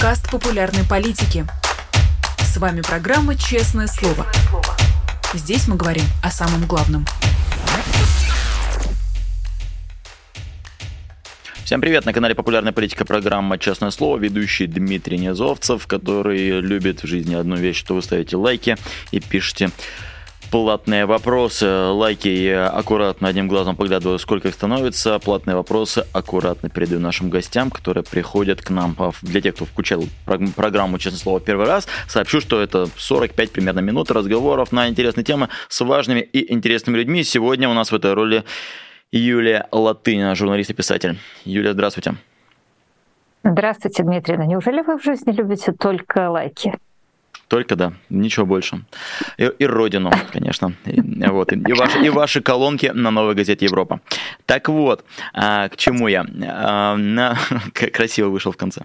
подкаст популярной политики. С вами программа «Честное слово». Здесь мы говорим о самом главном. Всем привет! На канале Популярная политика программа «Честное слово». Ведущий Дмитрий Низовцев, который любит в жизни одну вещь, что вы ставите лайки и пишете платные вопросы. Лайки я аккуратно одним глазом поглядываю, сколько их становится. Платные вопросы аккуратно передаю нашим гостям, которые приходят к нам. Для тех, кто включал программу «Честное слово» первый раз, сообщу, что это 45 примерно минут разговоров на интересные темы с важными и интересными людьми. Сегодня у нас в этой роли Юлия Латынина, журналист и писатель. Юлия, здравствуйте. Здравствуйте, Дмитрий. Неужели вы в жизни любите только лайки? Только да, ничего больше. И, и родину, конечно. И, вот, и, и, ваши, и ваши колонки на новой газете Европа. Так вот, а, к чему я? А, на, красиво вышел в конце.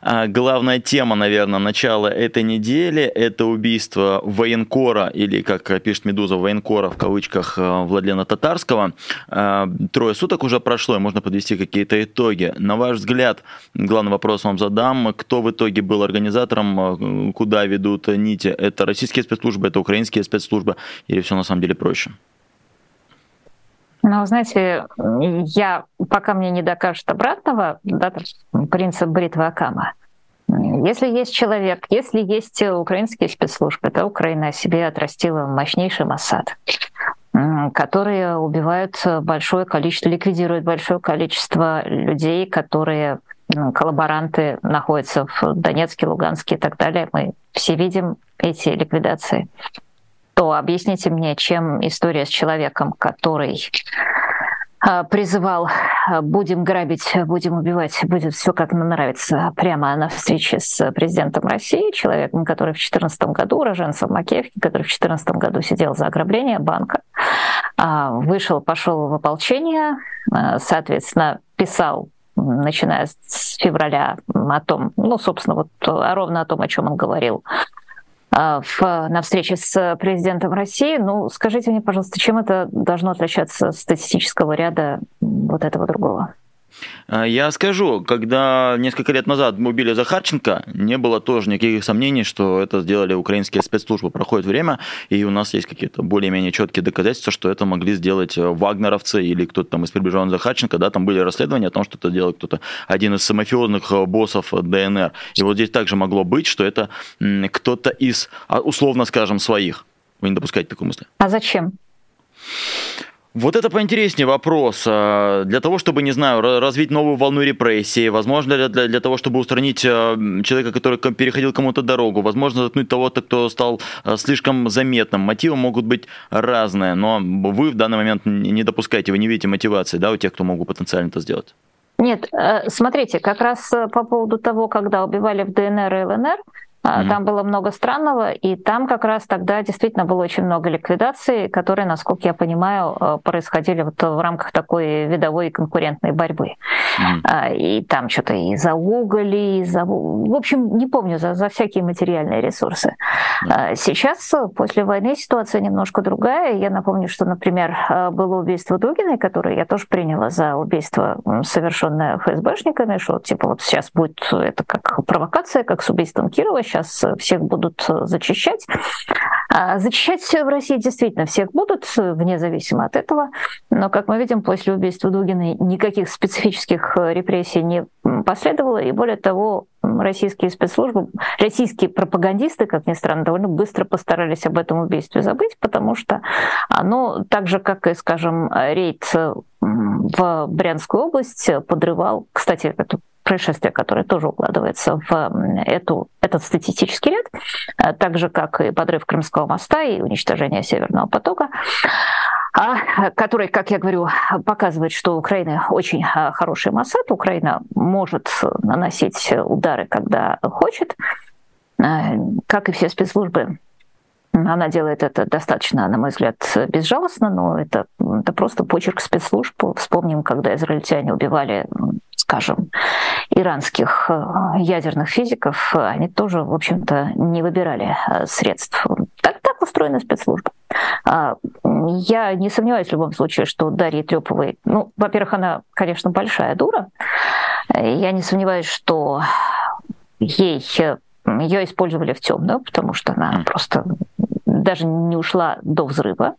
А, главная тема, наверное, начала этой недели – это убийство военкора, или, как пишет «Медуза», военкора в кавычках а, Владлена Татарского. А, трое суток уже прошло, и можно подвести какие-то итоги. На ваш взгляд, главный вопрос вам задам, кто в итоге был организатором, куда ведут нити? Это российские спецслужбы, это украинские спецслужбы или все на самом деле проще? Ну, знаете, я, пока мне не докажут обратного, да, принцип бритвы Акама, если есть человек, если есть украинские спецслужбы, то Украина себе отрастила мощнейший Моссад, которые убивают большое количество, ликвидируют большое количество людей, которые коллаборанты находятся в Донецке, Луганске и так далее. Мы все видим эти ликвидации. То объясните мне, чем история с человеком, который а, призывал а, будем грабить, будем убивать, будет все как нам нравится, прямо на встрече с президентом России, человеком, который в 2014 году, уроженцем Макеевки, который в 2014 году сидел за ограбление банка, а, вышел, пошел в ополчение, соответственно, писал начиная с февраля о том, ну, собственно, вот ровно о том, о чем он говорил а, в, на встрече с президентом России. Ну, скажите мне, пожалуйста, чем это должно отличаться от статистического ряда вот этого другого? А, я скажу, когда несколько лет назад мы убили Захарченко, не было тоже никаких сомнений, что это сделали украинские спецслужбы. Проходит время, и у нас есть какие-то более-менее четкие доказательства, что это могли сделать э, вагнеровцы или кто-то там из приближенных Захарченко. Да, там были расследования о том, что это делал кто-то, один из мафиозных э, боссов ДНР. И вот здесь также могло быть, что это кто-то из, а, условно скажем, своих. Вы не допускаете такой мысли? А зачем? Вот это поинтереснее вопрос. А, для того, чтобы, не знаю, развить новую волну репрессий, возможно, для, для того, чтобы устранить а, человека, который переходил кому-то дорогу, возможно, заткнуть того-то, кто стал а, слишком заметным. Мотивы могут быть разные, но вы в данный момент не допускаете, вы не видите мотивации да, у тех, кто могут потенциально это сделать. Нет, э, смотрите, как раз э, по поводу того, когда убивали в ДНР и ЛНР, Mm-hmm. Там было много странного, и там как раз тогда действительно было очень много ликвидаций, которые, насколько я понимаю, э, происходили вот в рамках такой видовой конкурентной борьбы. Mm-hmm. И там что-то и за уголь, и за... В общем, не помню, за, за всякие материальные ресурсы. Mm-hmm. Сейчас, после войны, ситуация немножко другая. Я напомню, что, например, э, было убийство Дугиной, которое я тоже приняла за убийство, совершенное ФСБшниками, что типа вот сейчас будет это как провокация, как с убийством Кирова, сейчас всех будут э, зачищать. А зачищать в России действительно всех будут, вне зависимости от этого. Но, как мы видим, после убийства Дугина никаких специфических э, репрессий не последовало. И более того, российские спецслужбы, российские пропагандисты, как ни странно, довольно быстро постарались об этом убийстве забыть, потому что оно, так же, как и, скажем, рейд в Брянскую область подрывал, кстати, это происшествие, которое тоже укладывается в эту, этот статистический ряд, э, так же, как и подрыв Крымского моста и уничтожение Северного потока, а, который, как я говорю, показывает, что Украина очень э, хороший Моссад, Украина может наносить удары, когда хочет, э, как и все спецслужбы она делает это достаточно, на мой взгляд, безжалостно, но это, это просто почерк спецслужб. Вспомним, когда израильтяне убивали скажем, иранских э, ядерных физиков, они тоже, в общем-то, не выбирали э, средств. Так, так устроена спецслужба. А, я не сомневаюсь в любом случае, что Дарья Трёповой, ну, во-первых, она, конечно, большая дура. Я не сомневаюсь, что ей ее использовали в темную, потому что она просто даже не ушла до взрыва.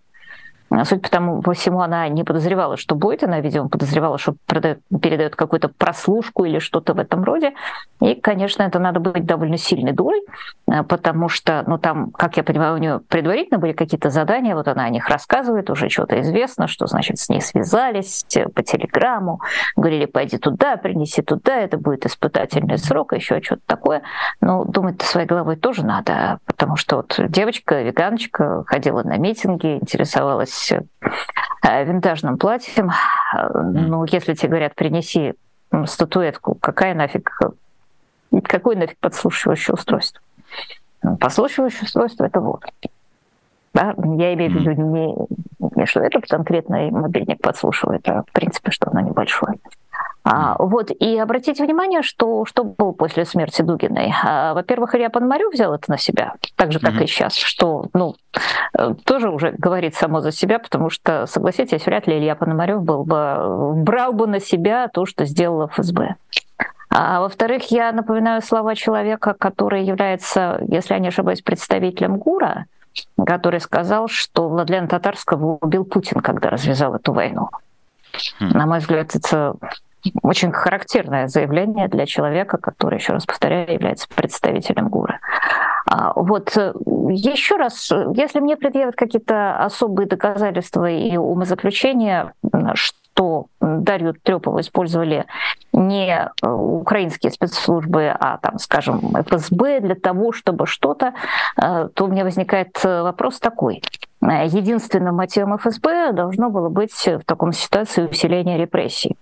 А суть потому, по всему она не подозревала, что будет. Она, видимо, подозревала, что продает, передает какую-то прослушку или что-то в этом роде. И, конечно, это надо быть довольно сильной дурой, а, потому что, ну, там, как я понимаю, у нее предварительно были какие-то задания, вот она о них рассказывает, уже что-то известно, что, значит, с ней связались по телеграмму, говорили, пойди туда, принеси туда, это будет испытательный срок, еще что-то такое. Но думать своей головой тоже надо, потому что вот девочка, веганочка, ходила на митинги, интересовалась Э, винтажным платьем. Ну, если тебе говорят, принеси статуэтку, какая нафиг, какое нафиг подслушивающее устройство? Ну, подслушивающее устройство — это вот. Да? Я имею в виду не, не что этот конкретный мобильник подслушивает, а в принципе, что оно небольшое. А, вот, и обратите внимание, что, что было после смерти Дугиной. А, во-первых, Илья Пономарев взял это на себя, так же, как mm-hmm. и сейчас, что, ну, э, тоже уже говорит само за себя, потому что, согласитесь, вряд ли Илья Пономарев был бы, брал бы на себя то, что сделала ФСБ. А во-вторых, я напоминаю слова человека, который является, если я не ошибаюсь, представителем ГУРа, который сказал, что Владлена Татарского убил Путин, когда развязал эту войну. Хм. На мой взгляд, это очень характерное заявление для человека, который, еще раз повторяю, является представителем ГУРа. А, вот э, еще раз, если мне предъявят какие-то особые доказательства и умозаключения, что Дарью Трёпову использовали не э, украинские спецслужбы, а, там, скажем, ФСБ для того, чтобы что-то, э, то у меня возникает вопрос такой. Единственным мотивом ФСБ должно было быть в таком ситуации усиление репрессий.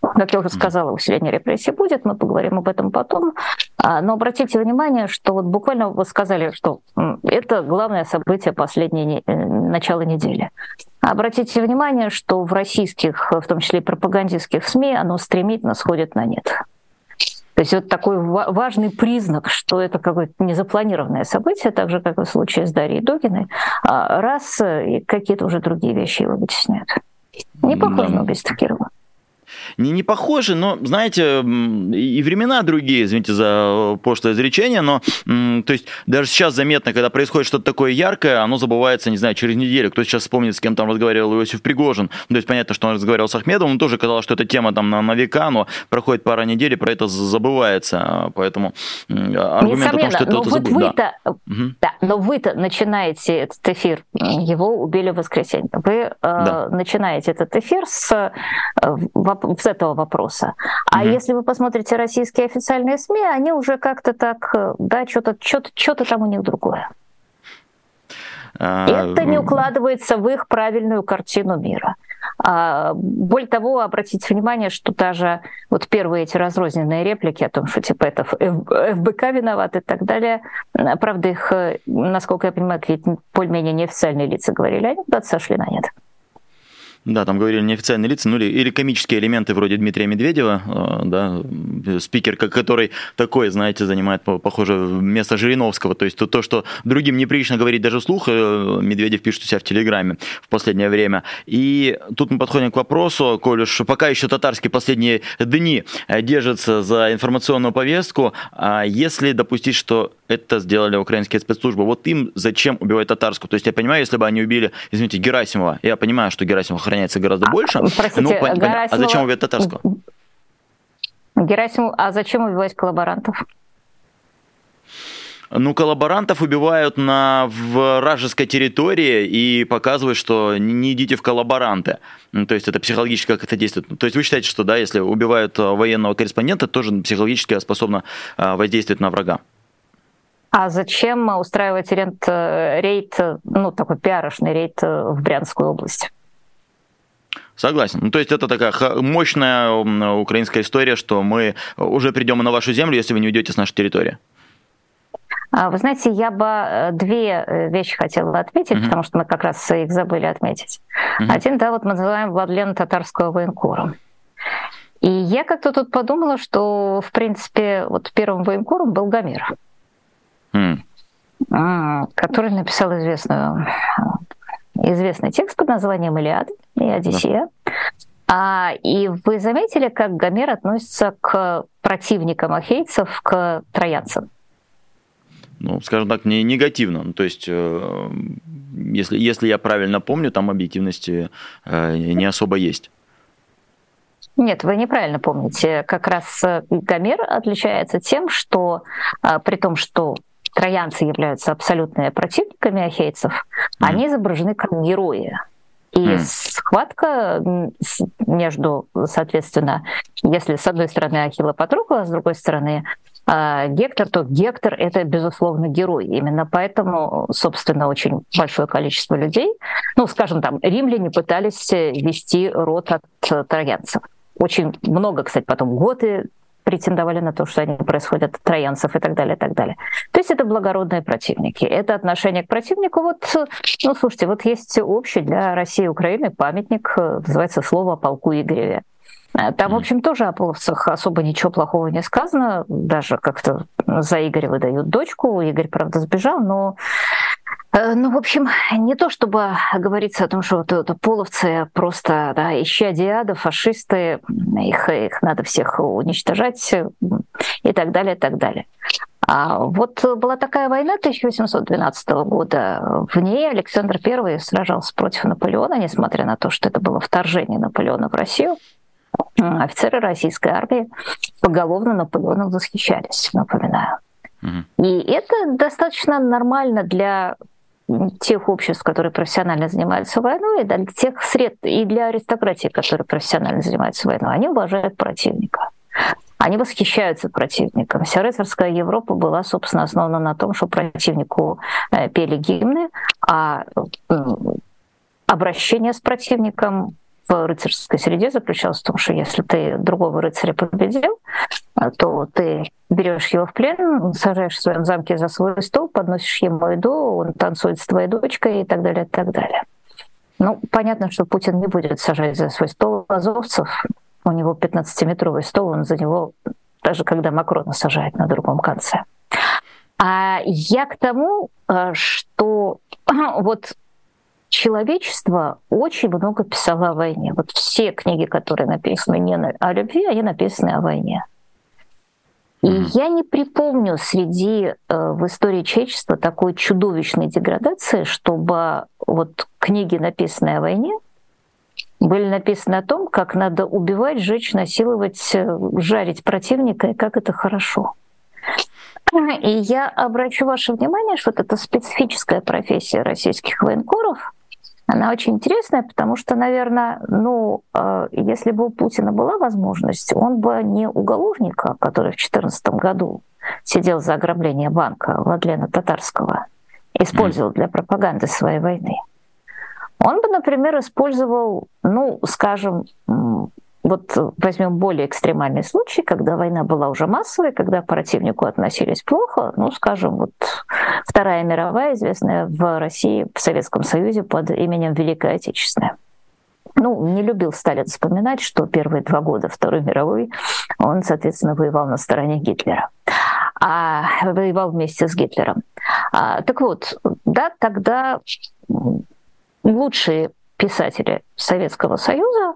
Как я уже сказала, усиление репрессий будет, мы поговорим об этом потом. А, но обратите внимание, что вот буквально вы сказали, что это главное событие последней э, начала недели. Обратите внимание, что в российских, в том числе и пропагандистских СМИ, оно стремительно сходит на нет. То есть вот такой важный признак, что это какое-то незапланированное событие, так же, как и в случае с Дарьей Догиной, а, раз э, и какие-то уже другие вещи его вытесняют. Не похоже да. на убийство Кирова не, не похожи, но, знаете, и времена другие, извините за пошлое изречение, но, то есть, даже сейчас заметно, когда происходит что-то такое яркое, оно забывается, не знаю, через неделю. Кто сейчас вспомнит, с кем там разговаривал Иосиф Пригожин, то есть, понятно, что он разговаривал с Ахмедовым, он тоже казалось, что эта тема там на, на века, но проходит пара недель, и про это забывается, поэтому аргумент Несомненно, о том, что это, но это вот вы да. Угу. да, но вы-то начинаете этот эфир, его убили в воскресенье, вы да. э, начинаете этот эфир с, э, с этого вопроса. А mm если вы посмотрите российские официальные СМИ, они уже как-то так, э, да, что-то что что там у них другое. А... Это не укладывается в их правильную картину мира. А, более того, обратите внимание, что даже вот первые эти разрозненные реплики о том, что типа это ФБК виноват и так далее, правда, их, э, насколько я понимаю, какие-то более-менее неофициальные лица говорили, они куда-то сошли на нет. Да, там говорили неофициальные лица, ну или, или комические элементы вроде Дмитрия Медведева, э, да, спикер, который такой, знаете, занимает, похоже, место Жириновского. То есть то, то, что другим неприлично говорить даже вслух, э, Медведев пишет у себя в Телеграме в последнее время. И тут мы подходим к вопросу, коль уж пока еще татарские последние дни держатся за информационную повестку, а если допустить, что это сделали украинские спецслужбы, вот им зачем убивать татарскую? То есть я понимаю, если бы они убили, извините, Герасимова, я понимаю, что Герасимов охраняется гораздо а, больше. Простите, ну, Герасимова... А зачем убивать татарскую? Герасимов, а зачем убивать коллаборантов? Ну, коллаборантов убивают на вражеской территории и показывают, что не идите в коллаборанты. Ну, то есть это психологически как это действует. То есть вы считаете, что да, если убивают э, военного корреспондента, тоже психологически способно э, воздействовать на врага? А зачем устраивать рейд, э, рейд ну, такой пиарошный рейд в Брянскую область? Согласен. Ну, то есть это такая мощная украинская история, что мы уже придем на вашу землю, если вы не уйдете с нашей территории. А, вы знаете, я бы э, две э, вещи хотела отметить, uh-huh. потому что мы как раз их забыли отметить. Uh-huh. Один, да, вот мы называем Владлена татарского военкора. И я как-то тут подумала, что, в принципе, вот первым военкором был Гомер, uh-huh. который написал известную известный текст под названием «Илиад» и «Одиссея». А, и вы заметили, как Гомер относится к противникам ахейцев, к троянцам? Ну, скажем так, не негативно. Ну, то есть, э, если, если я правильно помню, там объективности э, не особо есть. Нет, вы неправильно помните. Как раз э, Гомер отличается тем, что при том, что троянцы являются абсолютными противниками ахейцев, mm. они изображены как герои. И mm. схватка между, соответственно, если с одной стороны Ахилла Патрукла, а с другой стороны а, Гектор, то Гектор — это, безусловно, герой. Именно поэтому, собственно, очень большое количество людей, ну, скажем, там, римляне пытались вести род от троянцев. Очень много, кстати, потом готы претендовали на то, что они происходят от троянцев и так далее, и так далее. То есть это благородные противники. Это отношение к противнику. Вот, ну, слушайте, вот есть общий для России и Украины памятник, называется «Слово о полку Игореве». Там, в общем, тоже о половцах особо ничего плохого не сказано. Даже как-то за Игоря выдают дочку. Игорь, правда, сбежал, но Э, ну, в общем, не то чтобы говорится о том, что вот это половцы просто да, исчадия фашисты, их, их надо всех уничтожать и так далее, и так далее. А вот была такая война 1812 года. В ней Александр I сражался против Наполеона, несмотря на то, что это было вторжение Наполеона в Россию. Офицеры российской армии поголовно Наполеоном восхищались, напоминаю. И это достаточно нормально для тех обществ, которые профессионально занимаются войной, и для тех сред, и для аристократии, которые профессионально занимаются войной, они уважают противника. Они восхищаются противником. Вся рыцарская Европа была, собственно, основана на том, что противнику э, пели гимны, а обращение с противником в рыцарской среде заключалось в том, что если ты другого рыцаря победил, то ты берешь его в плен, сажаешь в своем замке за свой стол, подносишь ему еду, он танцует с твоей дочкой и так далее, и так далее. Ну, понятно, что Путин не будет сажать за свой стол азовцев. У него 15-метровый стол, он за него, даже когда Макрона сажает на другом конце. А я к тому, э, что вот человечество очень много писало о войне. Вот все книги, которые написаны не о любви, они написаны о войне. И mm-hmm. я не припомню среди э, в истории человечества такой чудовищной деградации, чтобы вот книги, написанные о войне, были написаны о том, как надо убивать, жечь, насиловать, э, жарить противника, и как это хорошо. И я обращу ваше внимание, что вот эта специфическая профессия российских военкоров, она очень интересная, потому что, наверное, ну, э, если бы у Путина была возможность, он бы не уголовника, который в 2014 году сидел за ограбление банка Владлена Татарского, использовал для пропаганды своей войны. Он бы, например, использовал, ну, скажем, вот возьмем более экстремальный случай, когда война была уже массовой, когда к противнику относились плохо, ну, скажем, вот Вторая мировая, известная в России, в Советском Союзе под именем Великая Отечественная. Ну, не любил Сталин вспоминать, что первые два года Второй мировой он, соответственно, воевал на стороне Гитлера а воевал вместе с Гитлером. А, так вот, да, тогда лучшие писатели Советского Союза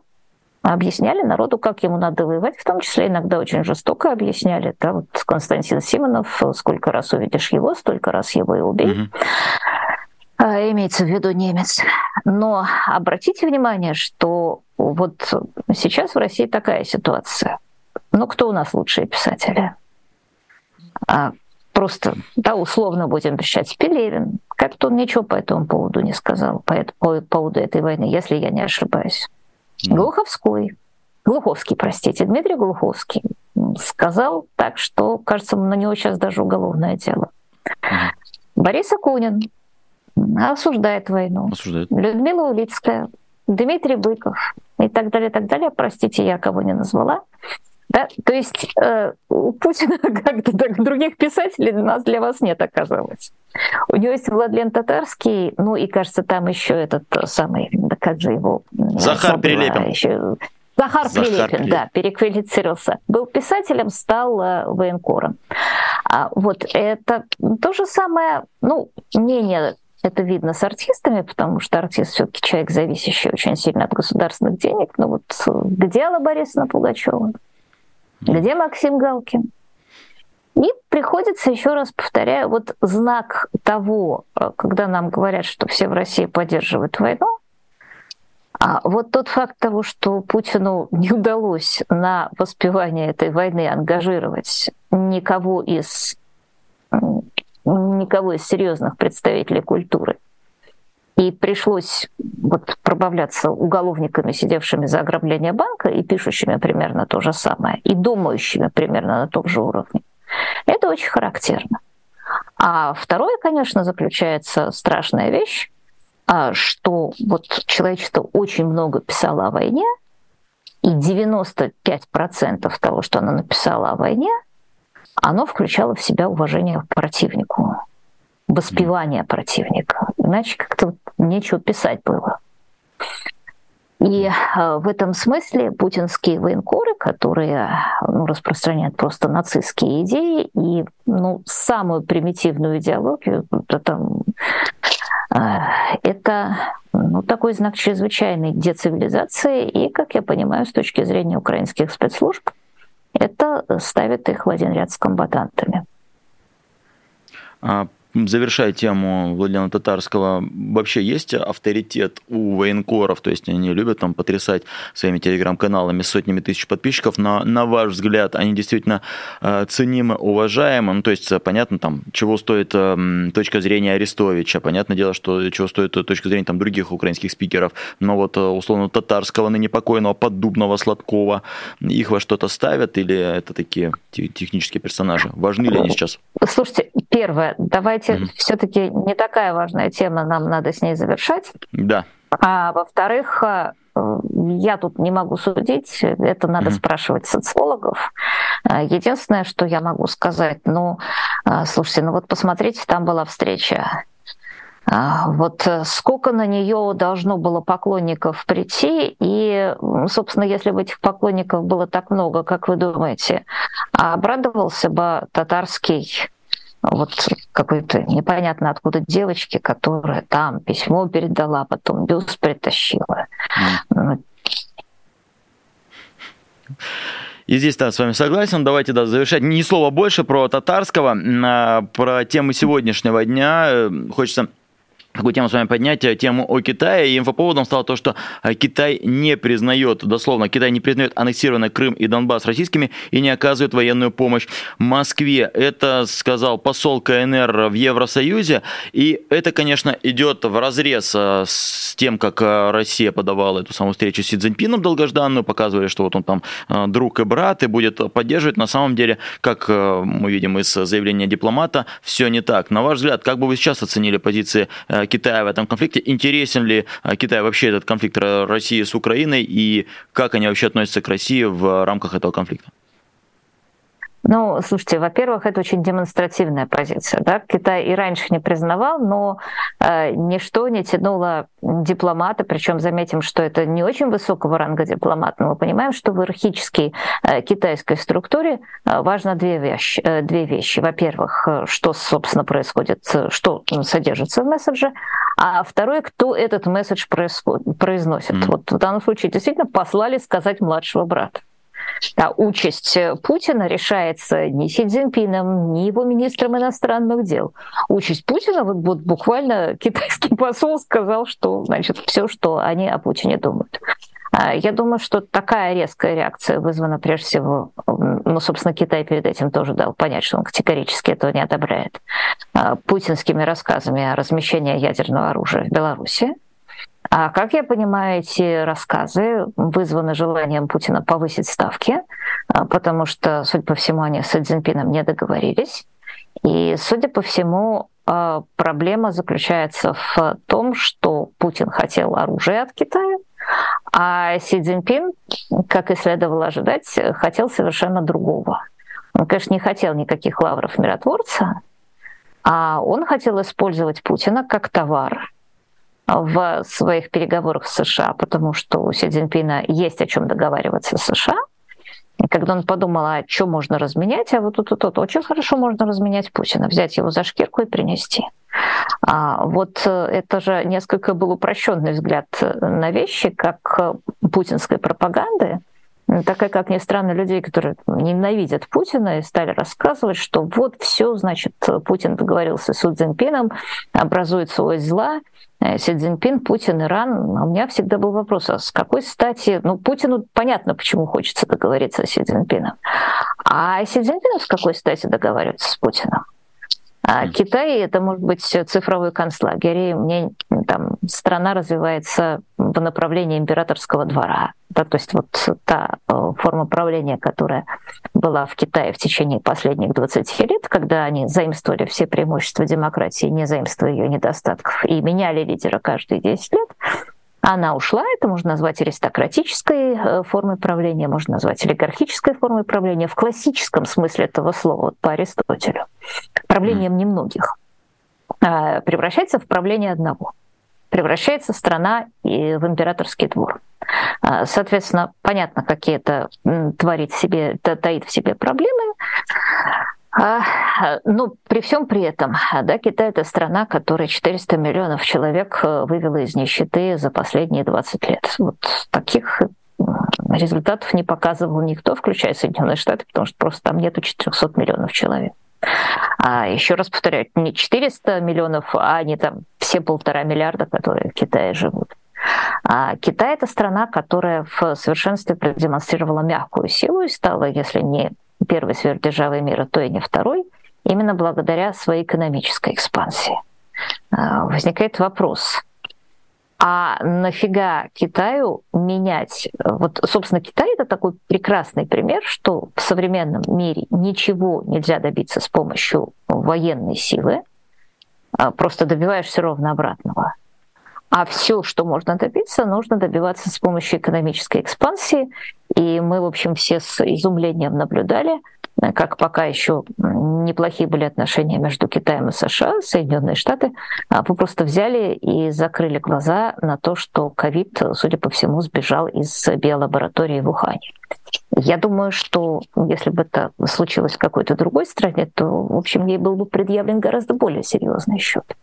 объясняли народу, как ему надо воевать, в том числе иногда очень жестоко объясняли. Да, вот Константин Симонов, сколько раз увидишь его, столько раз его и убей. Mm-hmm. Имеется в виду немец. Но обратите внимание, что вот сейчас в России такая ситуация. Ну, кто у нас лучшие писатели? А, просто, да, условно будем решать, Пелевин. Как-то он ничего по этому поводу не сказал, по, по поводу этой войны, если я не ошибаюсь. Глуховской, Глуховский, простите, Дмитрий Глуховский сказал так, что, кажется, на него сейчас даже уголовное дело. Борис Акунин осуждает войну. Осуждает. Людмила Улицкая, Дмитрий Быков и так далее, и так далее. Простите, я кого не назвала. Да? То есть э, у Путина как-то так, других писателей для нас для вас нет, оказалось. У него есть Владлен Татарский, ну и, кажется, там еще этот самый, да как же его... Захар Прилепин. Еще, Захар, Захар Прилепин, Прилепин, да, переквалифицировался. Был писателем, стал э, военкором. А вот это то же самое, ну, мнение это видно с артистами, потому что артист все-таки человек, зависящий очень сильно от государственных денег. Ну вот где Алла Борисовна Пугачева? Где Максим Галкин? И приходится, еще раз повторяю, вот знак того, э, когда нам говорят, что все в России поддерживают войну, а вот тот факт того, что Путину не удалось на воспевание этой войны ангажировать никого из никого из серьезных представителей культуры. И пришлось вот пробавляться уголовниками, сидевшими за ограбление банка и пишущими примерно то же самое, и думающими примерно на том же уровне. Это очень характерно. А второе, конечно, заключается страшная вещь, а, что вот человечество очень много писало о войне, и 95% того, что оно написало о войне, оно включало в себя уважение к противнику, воспевание противника. Иначе как-то нечего писать было. И э, в этом смысле путинские военкоры, которые ну, распространяют просто нацистские идеи и ну, самую примитивную идеологию, это, это ну, такой знак чрезвычайной децивилизации. И, как я понимаю, с точки зрения украинских спецслужб, это ставит их в один ряд с комбатантами. А завершая тему Владимира Татарского, вообще есть авторитет у военкоров, то есть они любят там потрясать своими телеграм-каналами сотнями тысяч подписчиков, но на ваш взгляд они действительно э, ценимы, уважаемы, ну, то есть понятно там, чего стоит э, точка зрения Арестовича, понятное дело, что чего стоит точка зрения там других украинских спикеров, но вот э, условно Татарского, ныне покойного, Поддубного, Сладкова, их во что-то ставят или это такие технические персонажи? Важны ли они сейчас? Слушайте, первое, давайте давайте mm-hmm. все-таки не такая важная тема, нам надо с ней завершать. Да. А во-вторых, э, я тут не могу судить, это надо mm-hmm. спрашивать социологов. Э, единственное, что я могу сказать, ну, э, слушайте, ну вот посмотрите, там была встреча вот сколько на нее должно было поклонников прийти, и, собственно, если бы этих поклонников было так много, как вы думаете, обрадовался бы татарский вот какой-то непонятно откуда девочки, которая там письмо передала, потом бюст притащила. Mm. И здесь, да, с вами согласен. Давайте, да, завершать. Ни слова больше про татарского, а, про темы сегодняшнего дня. Э, хочется какую тему с вами поднять, э, тему о Китае. И инфоповодом стало то, что э, Китай не признает, дословно, Китай не признает аннексированный Крым и Донбасс российскими и не оказывает военную помощь Москве. Это сказал посол КНР в Евросоюзе. И это, конечно, идет в разрез э, с тем, как Россия подавала эту самую встречу с Си Цзиньпином долгожданную, показывали, что вот он там друг и брат и будет поддерживать. На самом деле, как мы видим из заявления дипломата, все не так. На ваш взгляд, как бы вы сейчас оценили позиции Китая в этом конфликте. Интересен ли а, Китай вообще этот конфликт России с Украиной и как они вообще относятся к России в рамках этого конфликта? Ну, слушайте, во-первых, это очень демонстративная позиция. Да? Китай и раньше не признавал, но э, ничто не тянуло дипломата, причем заметим, что это не очень высокого ранга дипломат, но мы понимаем, что в иерархической э, китайской структуре э, важно две вещи. Э, две вещи. Во-первых, э, что, собственно, происходит, э, что содержится в месседже, а второе, кто этот месседж произносит. Mm-hmm. Вот в данном случае действительно послали сказать младшего брата. Да, участь э, Путина решается не Си Цзиньпином, не его министром иностранных дел. Участь Путина, вот, вот буквально китайский посол сказал, что значит все, что они о Путине думают. А, я думаю, что такая резкая реакция вызвана прежде всего, ну, собственно, Китай перед этим тоже дал понять, что он категорически этого не одобряет, а, путинскими рассказами о размещении ядерного оружия в Беларуси. А как я понимаю, эти рассказы вызваны желанием Путина повысить ставки, а, потому что, судя по всему, они с Цзиньпином не договорились. И, судя по всему, а, проблема заключается в том, что Путин хотел оружие от Китая, а Си Цзиньпин, как и следовало ожидать, хотел совершенно другого. Он, конечно, не хотел никаких лавров миротворца, а он хотел использовать Путина как товар, в своих переговорах с США, потому что у Си Цзиньпина есть о чем договариваться с США. И когда он подумал, а что можно разменять, а вот тут, тут, тут очень хорошо можно разменять Путина, взять его за шкирку и принести. А вот э, это же несколько был упрощенный взгляд на вещи, как путинской пропаганды, такая, как ни странно, людей, которые ненавидят Путина и стали рассказывать, что вот все, значит, Путин договорился с Си Цзиньпином, образуется ось зла, э, Си Цзиньпин, Путин, Иран. А у меня всегда был вопрос, а с какой стати... Ну, Путину понятно, почему хочется договориться с Си Цзиньпином. А Си Цзиньпину с какой стати договариваться с Путиным? А Китай это может быть цифровой концлагерь. И мне там страна развивается в направлении императорского двора. Да, то есть вот та э, форма правления, которая была в Китае в течение последних 20 лет, когда они заимствовали все преимущества демократии, не заимствуя ее недостатков, и меняли лидера каждые 10 лет, она ушла, это можно назвать аристократической э, формой правления, можно назвать олигархической формой правления в классическом смысле этого слова, вот по Аристотелю. Правлением немногих. А, превращается в правление одного. Превращается страна и в императорский двор. А, соответственно, понятно, какие это творит себе, таит в себе проблемы. Ну, при всем при этом, да, Китай это страна, которая 400 миллионов человек э, вывела из нищеты за последние 20 лет. Вот таких результатов не показывал никто, включая Соединенные Штаты, потому что просто там нету 400 миллионов человек. А еще раз повторяю, не 400 миллионов, а не там все полтора миллиарда, которые в Китае живут. А Китай это страна, которая в совершенстве продемонстрировала мягкую силу и стала, если не первой сверхдержавой мира, то и не второй, именно благодаря своей экономической экспансии. А, возникает вопрос, а нафига Китаю менять? Вот, собственно, Китай это такой прекрасный пример, что в современном мире ничего нельзя добиться с помощью военной силы, а просто добиваешься ровно обратного. А все, что можно добиться, нужно добиваться с помощью экономической экспансии. И мы, в общем, все с изумлением наблюдали, как пока еще неплохие были отношения между Китаем и США, Соединенные Штаты а просто взяли и закрыли глаза на то, что ковид, судя по всему, сбежал из биолаборатории в Ухане. Я думаю, что если бы это случилось в какой-то другой стране, то, в общем, ей был бы предъявлен гораздо более серьезный счет.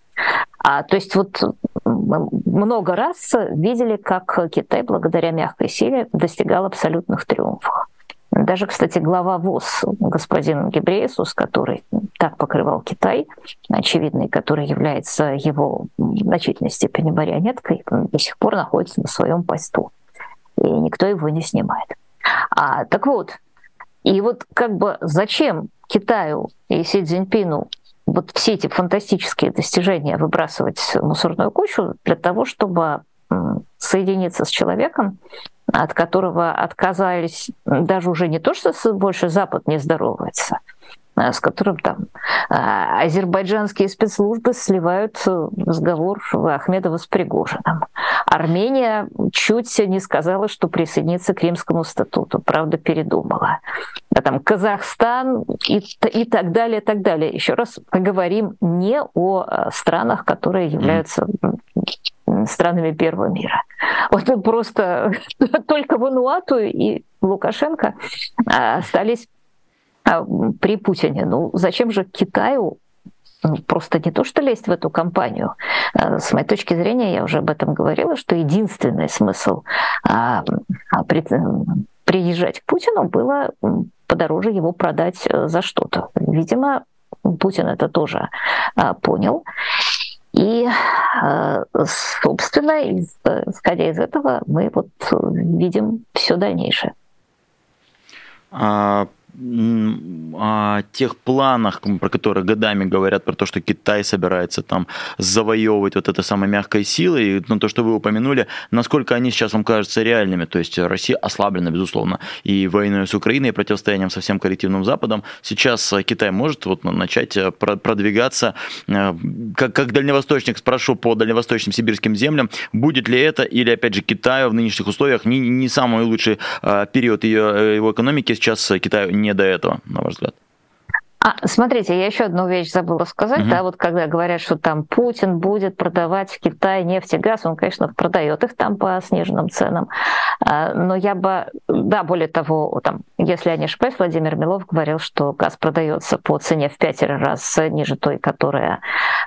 А, то есть вот много раз видели, как Китай благодаря мягкой силе достигал абсолютных триумфов. Даже, кстати, глава ВОЗ, господин Гебреесус, который так покрывал Китай, очевидный, который является его в значительной степени марионеткой, до сих пор находится на своем посту. И никто его не снимает. А, так вот, и вот как бы зачем Китаю и Си Цзиньпину вот все эти фантастические достижения выбрасывать в мусорную кучу для того, чтобы соединиться с человеком, от которого отказались даже уже не то, что больше Запад не здоровается, с которым там а, азербайджанские спецслужбы сливают э, разговор Ахмедова с Пригожиным. Армения чуть не сказала, что присоединится к Римскому статуту, правда, передумала. А там Казахстан и, и так далее, и так далее. Еще раз поговорим не о э, странах, которые являются странами первого мира. Вот просто только Вануату и Лукашенко остались при Путине. Ну, зачем же Китаю ну, просто не то, что лезть в эту компанию. А, с моей точки зрения, я уже об этом говорила, что единственный смысл приезжать к Путину было подороже его продать э, за что-то. Видимо, Путин это тоже понял. И, э, собственно, исходя из этого, мы вот видим все дальнейшее. О тех планах, про которые годами говорят, про то, что Китай собирается там завоевывать вот это самой мягкой силой, и ну, то, что вы упомянули, насколько они сейчас вам кажутся реальными. То есть Россия ослаблена, безусловно, и войной с Украиной, и противостоянием со всем коллективным Западом. Сейчас Китай может вот начать э, продвигаться, э, как, как дальневосточник, спрошу по дальневосточным сибирским землям, будет ли это, или опять же Китаю в нынешних условиях не, не самый лучший э, период ее, его экономики сейчас Китаю не до этого, на ваш взгляд? А, смотрите, я еще одну вещь забыла сказать, угу. да, вот когда говорят, что там Путин будет продавать в Китай нефть и газ, он, конечно, продает их там по сниженным ценам, а, но я бы, да, более того, там, если я не ошибаюсь, Владимир Милов говорил, что газ продается по цене в пятеро раз ниже той, которая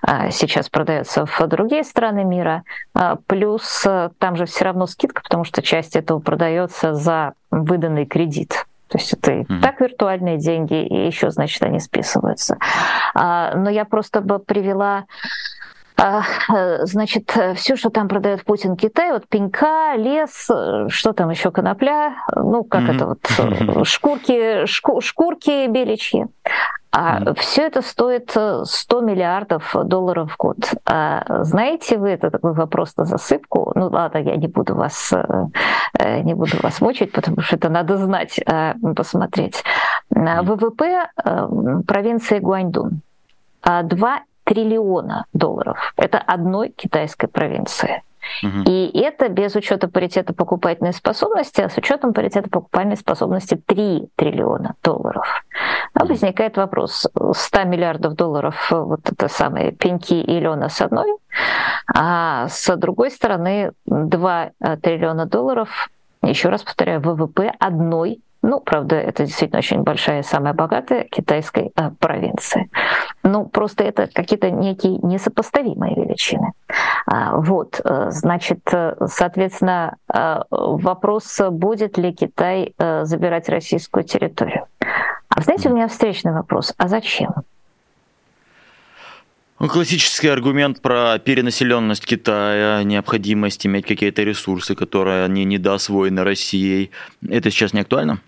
а, сейчас продается в другие страны мира, а, плюс э, там же все равно скидка, потому что часть этого продается за выданный кредит. То есть это mm-hmm. так виртуальные деньги, и еще, значит, они списываются. А, но я просто бы привела а, значит, все, что там продает Путин Китай, вот пенька, лес, что там еще конопля, ну, как mm-hmm. это вот, шкурки, шку, шкурки беличьи. А mm-hmm. все это стоит 100 э, миллиардов долларов в год. А знаете вы, это такой вопрос на засыпку. Ну ладно, я не буду вас, э, э, не буду вас мучить, потому что это надо знать, посмотреть. ВВП провинции Гуаньдун 2 триллиона долларов. Это одной китайской провинции. И это без учета паритета покупательной способности, а с учетом паритета покупательной способности 3 триллиона долларов. А возникает вопрос, 100 миллиардов долларов вот это самые пеньки и лена с одной, а с другой стороны 2 э, триллиона долларов, еще раз повторяю, ВВП одной ну, правда, это действительно очень большая, самая богатая китайской э, провинции. Ну, просто это какие-то некие несопоставимые величины. А, вот, э, значит, э, соответственно, э, вопрос, будет ли Китай забирать российскую территорию. А знаете, у меня встречный вопрос. А зачем? Ну, классический аргумент про перенаселенность Китая, необходимость иметь какие-то ресурсы, которые они недоосвоены Россией. Это сейчас не актуально?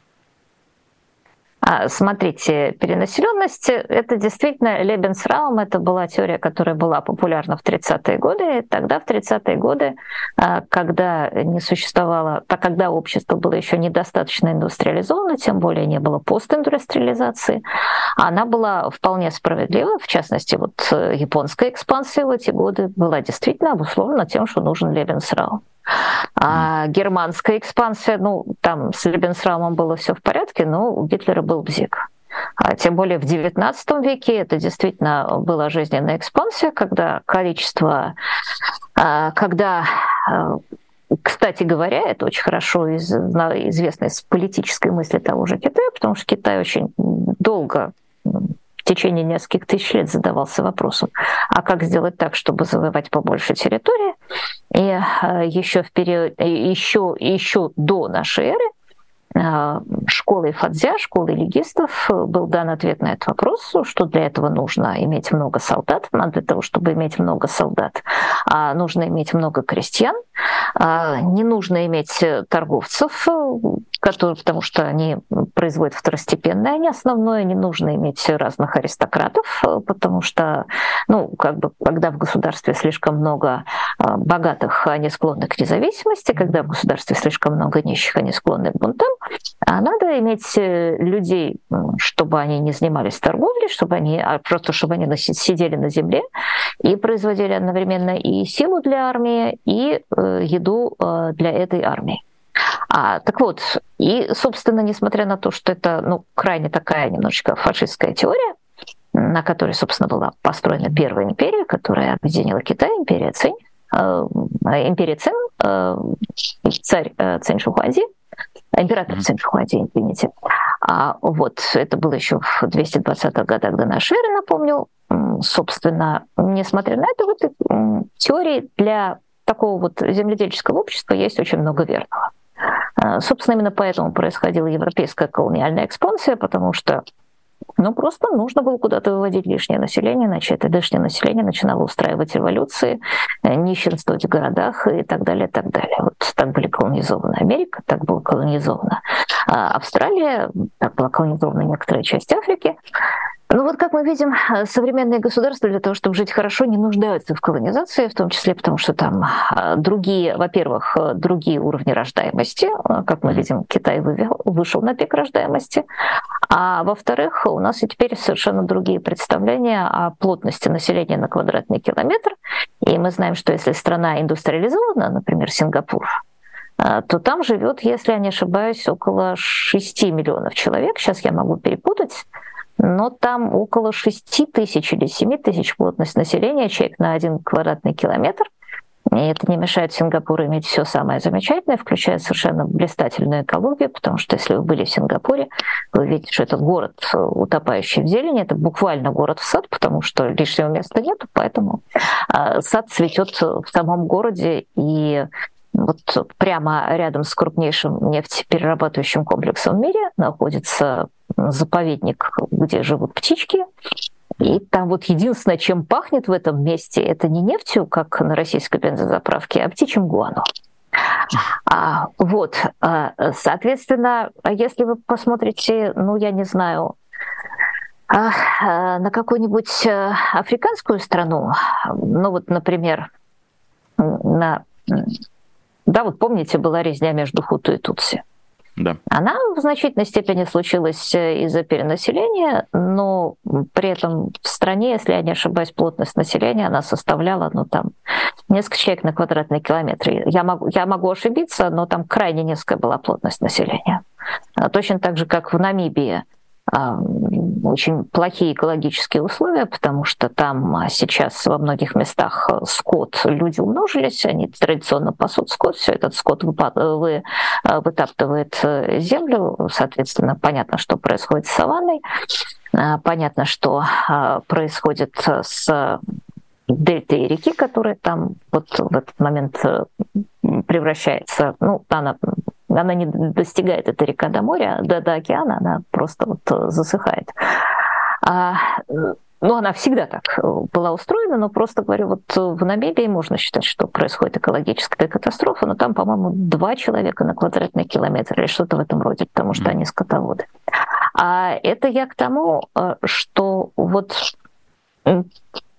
А, смотрите, перенаселенность — это действительно Лебенсраум, это была теория, которая была популярна в 30-е годы. Тогда, в 30-е годы, а, когда не существовало, так когда общество было еще недостаточно индустриализовано, тем более не было постиндустриализации, она была вполне справедлива. В частности, вот э, японская экспансия в эти годы была действительно обусловлена тем, что нужен Лебенсраум. А германская экспансия, ну, там с Лебенсраумом было все в порядке, но у Гитлера был бзик. А тем более в XIX веке это действительно была жизненная экспансия, когда количество, а, когда а, кстати говоря, это очень хорошо известно из политической мысли того же Китая, потому что Китай очень долго течение нескольких тысяч лет задавался вопросом, а как сделать так, чтобы завоевать побольше территории? И э, еще, в период, еще, еще до нашей эры школой Фадзя, школой легистов, был дан ответ на этот вопрос, что для этого нужно иметь много солдат. А для того, чтобы иметь много солдат, а, нужно иметь много крестьян. Не нужно иметь торговцев, которые, потому что они производят второстепенное, а не основное. Не нужно иметь разных аристократов, потому что, ну, как бы, когда в государстве слишком много богатых, они склонны к независимости, когда в государстве слишком много нищих, они склонны к бунтам. А надо иметь э, людей, чтобы они не занимались торговлей, чтобы они, а просто чтобы они сидели на земле и производили одновременно и силу для армии, и э, еду э, для этой армии. А, так вот, и, собственно, несмотря на то, что это ну, крайне такая немножечко фашистская теория, на которой, собственно, была построена первая империя, которая объединила Китай, империя Цинь, империя Цин, царь Цинь Шухуази, император Циншихуади, извините. А вот это было еще в 220-х годах до нашей эры, напомню. Собственно, несмотря на это, в этой теории для такого вот земледельческого общества есть очень много верного. А, собственно, именно поэтому происходила европейская колониальная экспансия, потому что ну, просто нужно было куда-то выводить лишнее население, иначе это лишнее население начинало устраивать революции, э, нищенствовать в городах и так далее, так далее. Вот так были колонизованы Америка, так была колонизована Австралия, так была колонизована некоторая часть Африки. Ну вот, как мы видим, современные государства для того, чтобы жить хорошо, не нуждаются в колонизации, в том числе потому, что там а, другие, во-первых, другие уровни рождаемости. Как мы видим, Китай вывел, вышел на пик рождаемости. А во-вторых, у нас и теперь совершенно другие представления о плотности населения на квадратный километр. И мы знаем, что если страна индустриализована, например, Сингапур, то там живет, если я не ошибаюсь, около 6 миллионов человек. Сейчас я могу перепутать но там около 6 тысяч или 7 тысяч плотность населения, человек на один квадратный километр. И это не мешает Сингапуру иметь все самое замечательное, включая совершенно блистательную экологию, потому что если вы были в Сингапуре, вы видите, что это город, утопающий в зелени, это буквально город в сад, потому что лишнего места нет, поэтому а, сад цветет в самом городе, и вот прямо рядом с крупнейшим нефтеперерабатывающим комплексом в мире находится заповедник, где живут птички, и там вот единственное, чем пахнет в этом месте, это не нефтью, как на российской бензозаправке, а птичьим гуану. А, вот, а, соответственно, если вы посмотрите, ну, я не знаю, а, а, на какую-нибудь э, африканскую страну, ну вот, например, на... Да, вот помните, была резня между Хуту и Тутси. Да. Она в значительной степени случилась э, из-за перенаселения, но при этом в стране, если я не ошибаюсь, плотность населения, она составляла, ну, там, несколько человек на квадратный километр. Я могу, я могу ошибиться, но там крайне низкая была плотность населения. А точно так же, как в Намибии очень плохие экологические условия, потому что там а, сейчас во многих местах э, скот, люди умножились, они традиционно пасут скот, все этот скот вы, э, вытаптывает э, землю, соответственно, понятно, что происходит с саванной, понятно, что происходит с дельтой реки, которая там вот в этот момент превращается, ну, она она не достигает, эта река до моря, до, до океана, она просто вот э, засыхает. А, ну, она всегда так э, была устроена, но просто говорю, вот в Намибии можно считать, что происходит экологическая катастрофа, но там, по-моему, два человека на квадратный километр или что-то в этом роде, потому что они скотоводы. А это я к тому, э, что вот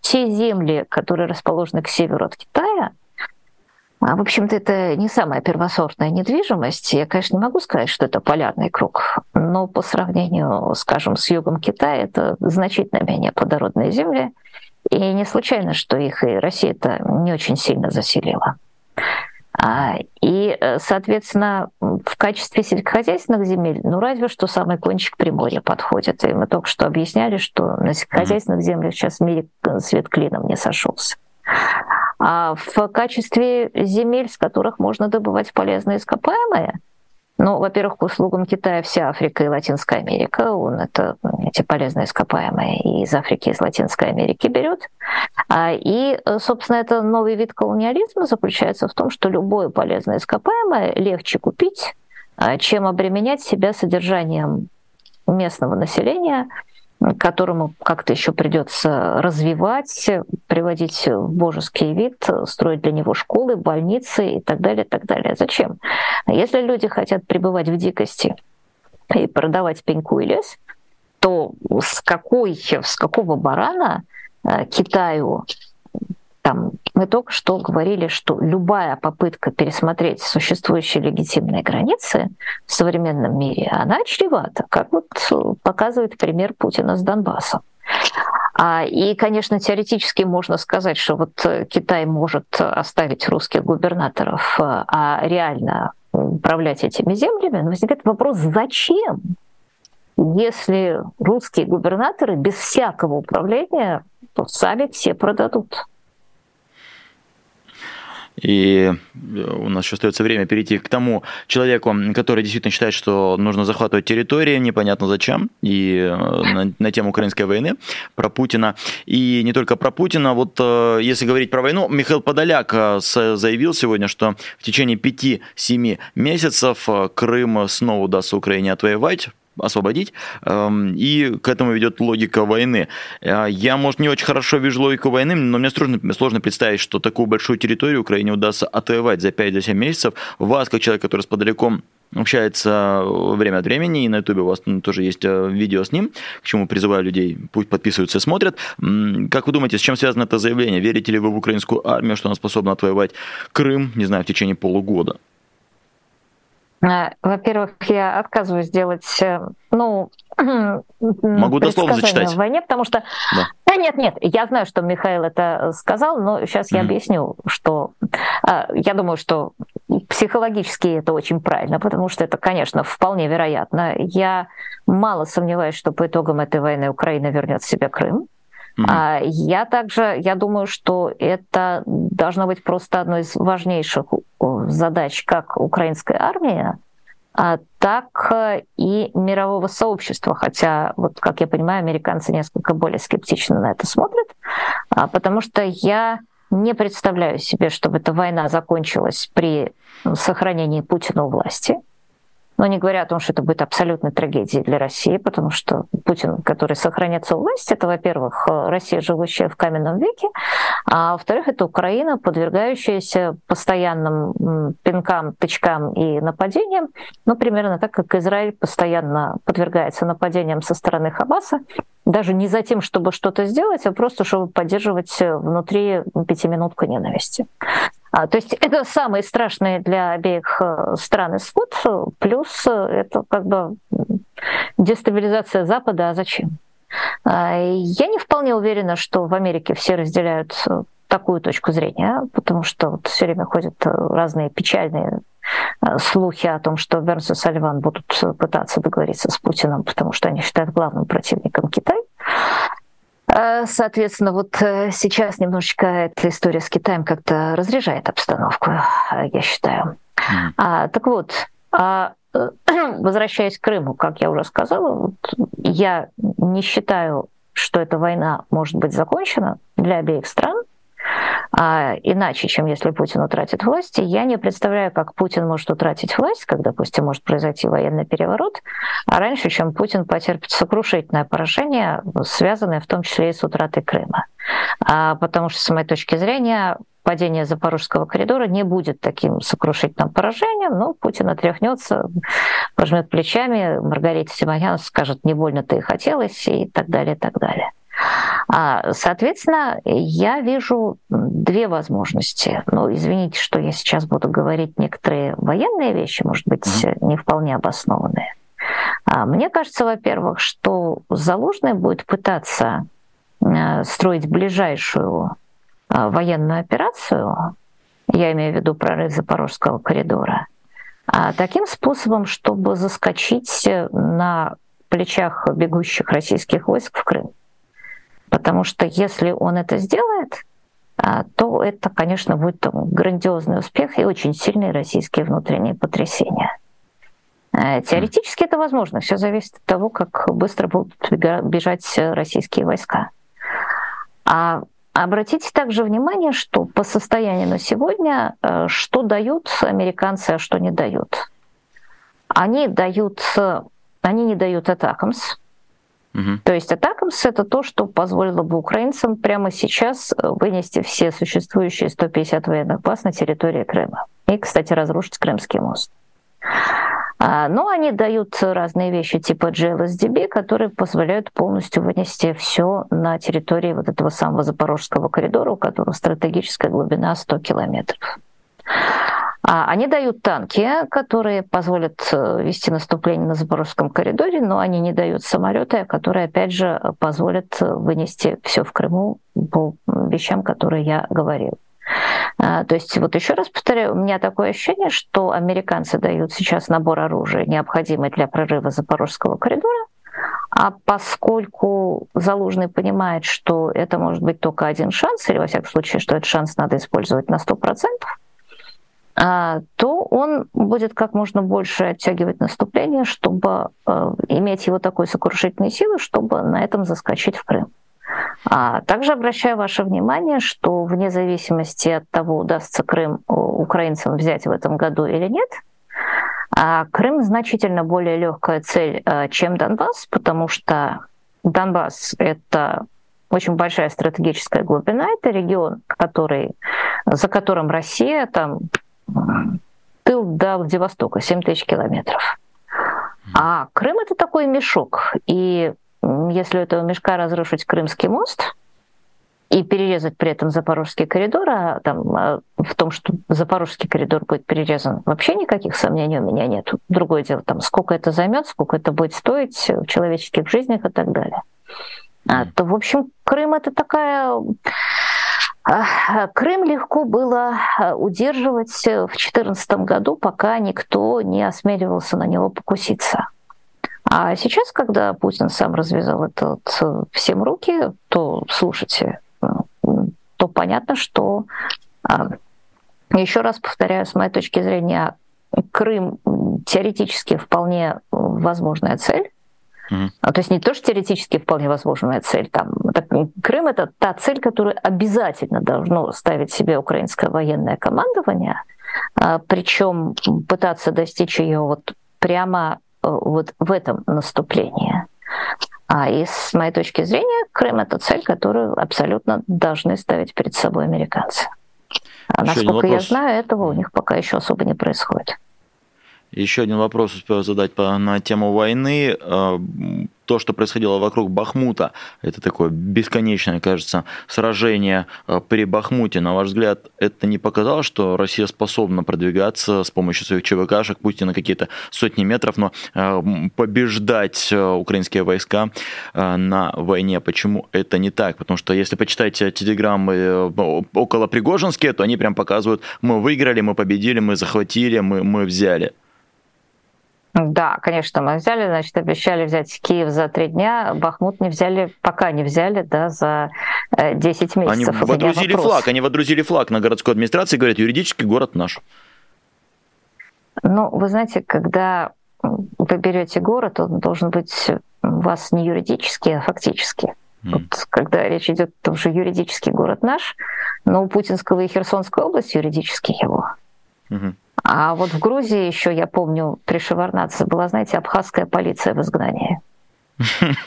те земли, которые расположены к северу от Китая, в общем-то, это не самая первосортная недвижимость. Я, конечно, не могу сказать, что это полярный круг, но по сравнению, скажем, с югом Китая, это значительно менее плодородные земли. И не случайно, что их и Россия-то не очень сильно заселила. А, и, э, соответственно, в качестве сельскохозяйственных земель, ну разве что самый кончик Приморья подходит. И мы только что объясняли, что на сельскохозяйственных землях сейчас в мире свет клином не сошелся. А в качестве земель, с которых можно добывать полезные ископаемые, ну, во-первых, к услугам Китая вся Африка и Латинская Америка, он это эти полезные ископаемые из Африки, из Латинской Америки берет. А, и, собственно, это новый вид колониализма заключается в том, что любое полезное ископаемое легче купить, а, чем обременять себя содержанием местного населения которому как-то еще придется развивать, приводить в божеский вид, строить для него школы, больницы и так далее, и так далее. Зачем? Если люди хотят пребывать в дикости и продавать пеньку и лес, то с, какой, с какого барана э, Китаю там, мы только что говорили, что любая попытка пересмотреть существующие легитимные границы в современном мире, она чревата, как вот показывает пример Путина с Донбассом. А, и, конечно, теоретически можно сказать, что вот Китай может оставить русских губернаторов, а реально управлять этими землями, но возникает вопрос, зачем? Если русские губернаторы без всякого управления сами все продадут. И э, у нас еще остается время перейти к тому человеку, который действительно считает, что нужно захватывать территории, непонятно зачем, и э, на, на тему украинской войны, про Путина. И не только про Путина, вот э, если говорить про войну, Михаил Подоляк заявил сегодня, что в течение 5-7 месяцев Крым снова удастся Украине отвоевать, освободить, эм, и к этому ведет логика войны. Э, я, может, не очень хорошо вижу логику войны, но мне сложно, сложно представить, что такую большую территорию Украине удастся отвоевать за 5-7 месяцев. Вас, как человек, который с подалеком общается время от времени, и на ютубе у вас тоже есть э, видео с ним, к чему призываю людей, пусть подписываются и смотрят. Как вы думаете, с чем связано это заявление? Верите ли вы в украинскую армию, что она способна отвоевать Крым, не знаю, в течение полугода? Э, во-первых, я отказываюсь делать, э, ну, Могу дословно зачитать. в войне, потому что Да нет, нет, я знаю, что Михаил это сказал, но сейчас я объясню, что я думаю, что психологически это очень правильно, потому что это, конечно, вполне вероятно. Я мало сомневаюсь, что по итогам этой войны Украина вернет себе Крым. Mm-hmm. Я также, я думаю, что это должно быть просто одной из важнейших задач как украинской армии, а так э, и мирового сообщества. Хотя, вот как я понимаю, американцы несколько более скептично на это смотрят, а, потому что я не представляю себе, чтобы эта война закончилась при сохранении Путина у власти. Но не говоря о том, что это будет абсолютной трагедией для России, потому что Путин, который сохранится у власти, это, во-первых, Россия, живущая в каменном веке, а во-вторых, это Украина, подвергающаяся постоянным пинкам, тычкам и нападениям, ну, примерно так, как Израиль постоянно подвергается нападениям со стороны Хабаса, даже не за тем, чтобы что-то сделать, а просто чтобы поддерживать внутри пятиминутку ненависти. А, то есть это самый страшный для обеих э, стран исход, плюс э, это как бы дестабилизация Запада, а зачем? А, я не вполне уверена, что в Америке все разделяют э, такую точку зрения, потому что вот все время ходят разные печальные слухи о том, что Бернс и Сальван будут пытаться договориться с Путиным, потому что они считают главным противником Китай. А, соответственно, вот э, сейчас немножечко эта история с Китаем как-то разряжает обстановку, я считаю. Mm. А, так вот, а, возвращаясь к Крыму, как я уже сказала, я не считаю, что эта война может быть закончена для обеих стран а, иначе, чем если Путин утратит власть. я не представляю, как Путин может утратить власть, когда, допустим, может произойти военный переворот, а раньше, чем Путин потерпит сокрушительное поражение, связанное в том числе и с утратой Крыма. А, потому что, с моей точки зрения, падение Запорожского коридора не будет таким сокрушительным поражением, но Путин отряхнется, пожмет плечами, Маргарита Симонян скажет, не больно-то и хотелось, и так далее, и так далее. А, соответственно, я вижу две возможности. Ну, извините, что я сейчас буду говорить некоторые военные вещи, может быть, не вполне обоснованные. А, мне кажется, во-первых, что Залужный будет пытаться э, строить ближайшую э, военную операцию, я имею в виду прорыв Запорожского коридора, а, таким способом, чтобы заскочить на плечах бегущих российских войск в Крым. Потому что если он это сделает, а, то это, конечно, будет грандиозный успех и очень сильные российские внутренние потрясения. Э, теоретически это возможно, все зависит от того, как быстро будут бежать российские войска. А обратите также внимание, что по состоянию на сегодня, э, что дают американцы, а что не дают. Они дают, они не дают атакамс, То есть Атакамс — это то, что позволило бы украинцам прямо сейчас э, вынести все существующие 150 военных баз на территории Крыма. И, кстати, разрушить Крымский мост. А, но они дают разные вещи типа GLSDB, которые позволяют полностью вынести все на территории вот этого самого Запорожского коридора, у которого стратегическая глубина 100 километров. А, они дают танки, которые позволят э, вести наступление на Запорожском коридоре, но они не дают самолеты, которые, опять же, позволят э, вынести все в Крыму по вещам, которые я говорил. А, то есть, вот еще раз повторяю, у меня такое ощущение, что американцы дают сейчас набор оружия, необходимый для прорыва Запорожского коридора, а поскольку Залужный понимает, что это может быть только один шанс, или, во всяком случае, что этот шанс надо использовать на 100%, а, то он будет как можно больше оттягивать наступление, чтобы э, иметь его такой сокрушительной силы, чтобы на этом заскочить в Крым. А также обращаю ваше внимание, что вне зависимости от того, удастся Крым украинцам взять в этом году или нет, а Крым значительно более легкая цель, э, чем Донбасс, потому что Донбасс — это очень большая стратегическая глубина, это регион, который, за которым Россия там тыл до Владивостока, 7 тысяч километров. А Крым это такой мешок. И если у этого мешка разрушить Крымский мост и перерезать при этом Запорожский коридор, а там, а в том, что Запорожский коридор будет перерезан, вообще никаких сомнений у меня нет. Другое дело, там, сколько это займет, сколько это будет стоить в человеческих жизнях и так далее. то, в общем, Крым это такая Крым легко было удерживать в 2014 году, пока никто не осмеливался на него покуситься. А сейчас, когда Путин сам развязал это всем руки, то, слушайте, то понятно, что, еще раз повторяю, с моей точки зрения, Крым теоретически вполне возможная цель, Mm-hmm. То есть не то, что теоретически вполне возможная цель. Там, так, Крым это та цель, которую обязательно должно ставить себе украинское военное командование, а, причем пытаться достичь ее вот прямо э, вот в этом наступлении. А и с моей точки зрения, Крым это цель, которую абсолютно должны ставить перед собой американцы. А насколько я знаю, этого у них пока еще особо не происходит. Еще один вопрос успел задать по, на тему войны. А, то, что происходило вокруг Бахмута, это такое бесконечное, кажется, сражение а, при Бахмуте. На ваш взгляд, это не показало, что Россия способна продвигаться с помощью своих ЧВКшек, пусть и на какие-то сотни метров, но а, побеждать украинские войска на войне? Почему это не так? Потому что если почитать телеграммы э, около Пригожинские, то они прям показывают, мы выиграли, мы победили, мы захватили, мы, мы взяли. Да, конечно, мы взяли, значит, обещали взять Киев за три дня, Бахмут не взяли, пока не взяли, да, за 10 э, месяцев. Они водрузили флаг, они водрузили флаг на городской администрации, говорят, юридически город наш. Ну, вы знаете, когда вы берете город, он должен быть у вас не юридически, а фактически. Mm. Вот, когда речь идет, о том, что юридический город наш, но у Путинского и Херсонской области юридически его. Mm-hmm. А вот в Грузии еще, я помню, при Шеварнаце была, знаете, абхазская полиция в изгнании.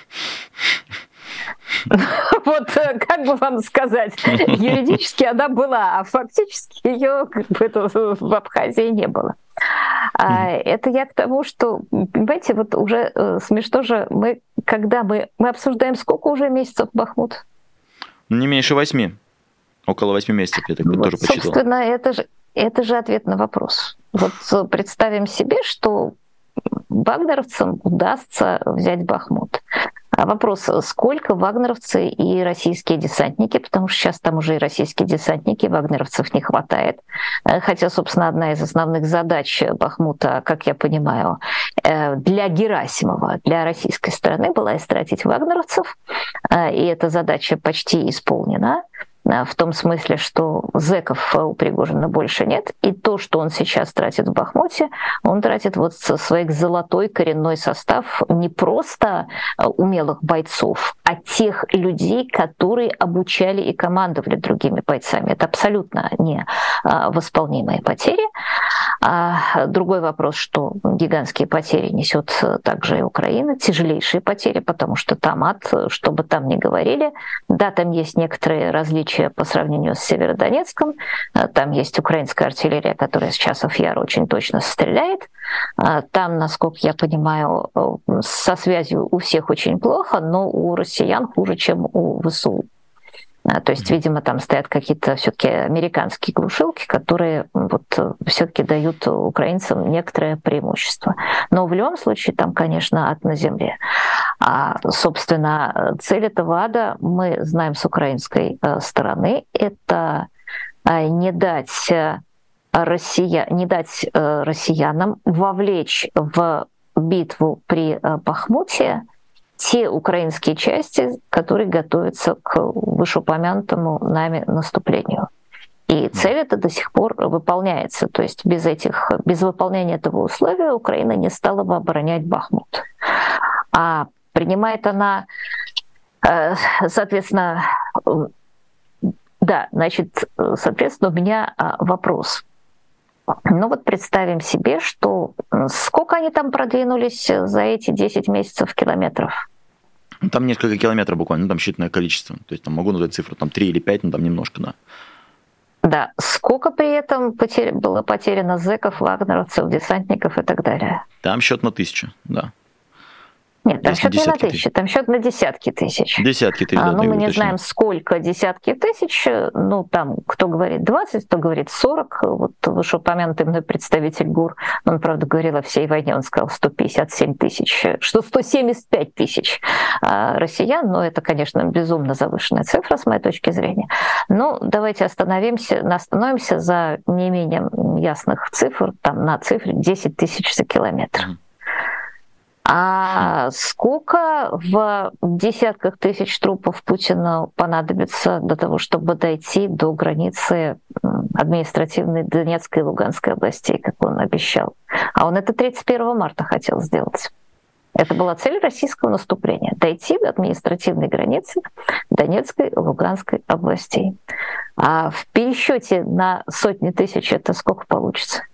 Вот э, как бы вам сказать, юридически она была, а фактически ее как бы в Абхазии не было. А это я к тому, что, понимаете, вот уже э, смешно же, мы, когда мы, мы обсуждаем, сколько уже месяцев Бахмут? Не меньше восьми. Около восьми месяцев, я так вот, тоже посчитал. Собственно, это же, это же ответ на вопрос. Вот представим себе, что вагнеровцам удастся взять Бахмут. А вопрос, сколько вагнеровцы и российские десантники, потому что сейчас там уже и российские десантники, вагнеровцев не хватает. Э, хотя, собственно, одна из основных задач Бахмута, как я понимаю, э, для Герасимова, для российской стороны была истратить вагнеровцев, э, и эта задача почти исполнена. Э, в том смысле, что зеков у Пригожина больше нет, и то, что он сейчас тратит в Бахмуте, он тратит вот свой золотой коренной состав не просто э, умелых бойцов, а тех людей, которые обучали и командовали другими бойцами. Это абсолютно не э, восполнимые потери. А другой вопрос, что гигантские потери несет также и Украина, тяжелейшие потери, потому что там ад, что бы там ни говорили, да, там есть некоторые различия по сравнению с Северодонецком, там есть украинская артиллерия, которая с часов яр очень точно стреляет, там, насколько я понимаю, со связью у всех очень плохо, но у россиян хуже, чем у ВСУ. А, то есть, видимо, там стоят какие-то все-таки американские глушилки, которые вот все-таки дают украинцам некоторое преимущество. Но в любом случае там, конечно, ад на земле. А, собственно, цель этого ада мы знаем с украинской э, стороны. Это э, не дать э, Россия, не дать россиянам вовлечь в битву при Бахмуте те украинские части, которые готовятся к вышеупомянутому нами наступлению. И цель эта до сих пор выполняется. То есть без, этих, без выполнения этого условия Украина не стала бы оборонять Бахмут. А принимает она, э, соответственно, да, значит, соответственно, у меня а, вопрос. Ну вот представим себе, что сколько они там продвинулись за эти 10 месяцев километров? Там несколько километров буквально, ну, там считанное количество. То есть там могу назвать цифру, там 3 или 5, но там немножко, да. Да. Сколько при этом потерь, было потеряно зэков, вагнеровцев, десантников и так далее? Там счет на тысячу, да. Нет, там счет не на тысячи, тысяч. там счет на десятки тысяч. Десятки тысяч, а, Ну, мы не уточним. знаем, сколько десятки тысяч. Ну, там, кто говорит 20, кто говорит 40. Вот вышеупомянутый мной представитель ГУР, он, правда, говорил о всей войне, он сказал 157 тысяч, что 175 тысяч а, россиян. Но это, конечно, безумно завышенная цифра, с моей точки зрения. Ну, давайте остановимся, остановимся за не менее ясных цифр, там, на цифре 10 тысяч за километр. Mm-hmm. А сколько в десятках тысяч трупов Путину понадобится для того, чтобы дойти до границы административной Донецкой и Луганской областей, как он обещал? А он это 31 марта хотел сделать. Это была цель российского наступления — дойти до административной границы Донецкой и Луганской областей. А в пересчете на сотни тысяч это сколько получится?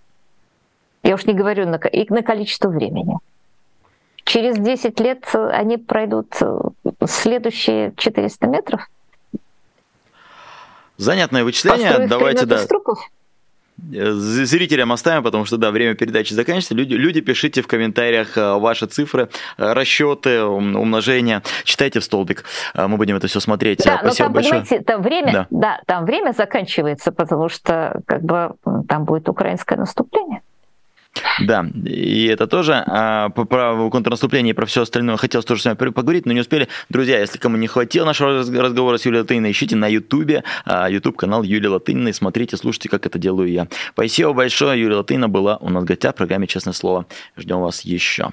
Я уж не говорю на, и на количество времени. Через 10 лет они пройдут э, следующие 400 метров. Занятное вычисление. Построив Давайте, да. Э, зрителям оставим, потому что, да, время передачи заканчивается. Люди, люди пишите в комментариях э, ваши цифры, расчеты, умножения. Читайте в столбик. Мы будем это все смотреть. Да, Спасибо но там, большое. понимаете, там время, да. да, там время заканчивается, потому что как бы там будет украинское наступление. Да, и это тоже. А, по праву контрнаступления и про все остальное хотелось тоже с вами поговорить, но не успели. Друзья, если кому не хватило нашего разговора с Юлией Латыниной, ищите на Ютубе YouTube канал Юлии Латыниной, смотрите, слушайте, как это делаю я. Спасибо большое, Юлия Латынина была у нас в гостях в программе «Честное слово». Ждем вас еще.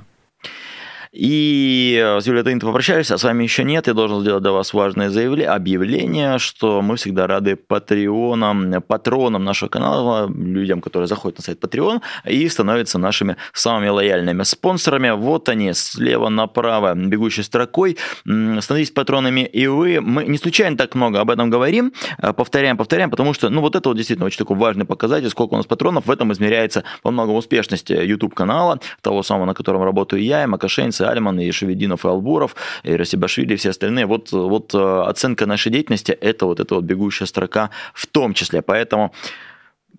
И э, с Юлией Тынт попрощались, а с вами еще нет. Я должен сделать для вас важное заявление, объявление, что мы всегда рады патреонам, патронам нашего канала, людям, которые заходят на сайт Patreon и становятся нашими самыми лояльными спонсорами. Вот они, слева направо, бегущей строкой. Становитесь патронами и вы. Мы не случайно так много об этом говорим, э, повторяем, повторяем, потому что, ну, вот это вот действительно очень такой важный показатель, сколько у нас патронов. В этом измеряется во многом успешность YouTube-канала, того самого, на котором работаю я, и Макашенец, и Альман, и Шевединов, и Албуров, и Расибашвили, и все остальные. Вот, вот э, оценка нашей деятельности – это вот эта вот бегущая строка в том числе. Поэтому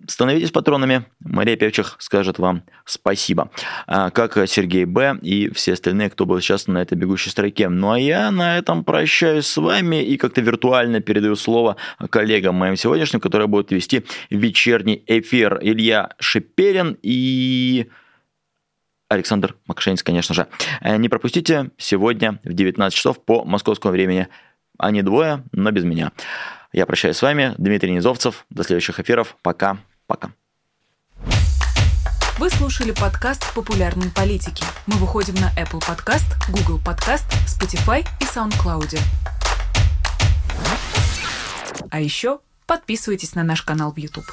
становитесь патронами. Мария Певчих скажет вам спасибо. А, как Сергей Б. и все остальные, кто был сейчас на этой бегущей строке. Ну а я на этом прощаюсь с вами и как-то виртуально передаю слово коллегам моим сегодняшним, которые будут вести вечерний эфир. Илья Шепелин и... Александр Макшенец, конечно же. Э, не пропустите сегодня в 19 часов по московскому времени. Они двое, но без меня. Я прощаюсь с вами. Дмитрий Низовцев. До следующих эфиров. Пока. Пока. Вы слушали подкаст «Популярные политики». Мы выходим на Apple Podcast, Google Podcast, Spotify и SoundCloud. А еще подписывайтесь на наш канал в YouTube.